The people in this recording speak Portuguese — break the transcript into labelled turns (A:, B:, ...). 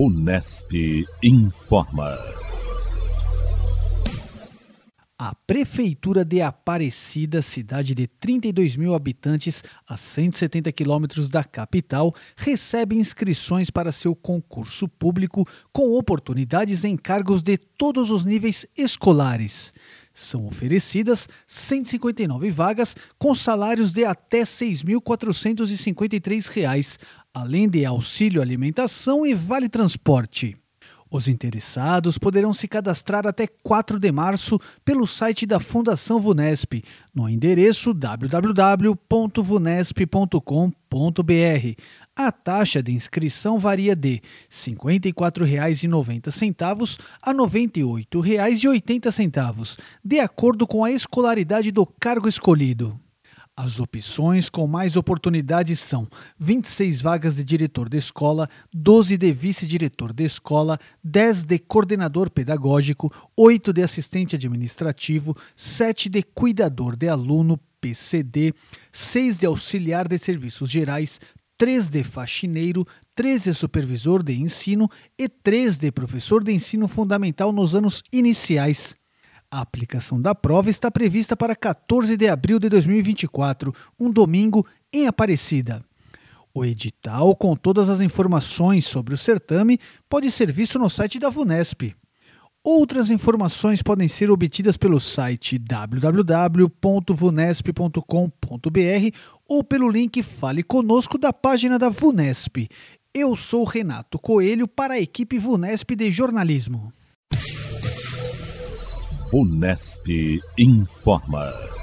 A: Unesp informa.
B: A Prefeitura de Aparecida, cidade de 32 mil habitantes a 170 quilômetros da capital, recebe inscrições para seu concurso público com oportunidades em cargos de todos os níveis escolares. São oferecidas 159 vagas com salários de até R$ 6.453, além de auxílio alimentação e vale transporte. Os interessados poderão se cadastrar até 4 de março pelo site da Fundação Vunesp, no endereço www.vunesp.com.br. A taxa de inscrição varia de R$ 54,90 a R$ 98,80, de acordo com a escolaridade do cargo escolhido. As opções com mais oportunidades são 26 vagas de diretor de escola, 12 de vice-diretor de escola, 10 de coordenador pedagógico, 8 de assistente administrativo, 7 de cuidador de aluno, PCD, 6 de auxiliar de serviços gerais, 3 de faxineiro, 3 de supervisor de ensino e 3 de professor de ensino fundamental nos anos iniciais. A aplicação da prova está prevista para 14 de abril de 2024, um domingo, em Aparecida. O edital, com todas as informações sobre o certame, pode ser visto no site da VUNESP. Outras informações podem ser obtidas pelo site www.vunesp.com.br ou pelo link Fale Conosco da página da VUNESP. Eu sou Renato Coelho para a equipe VUNESP de Jornalismo.
A: Unesp informa.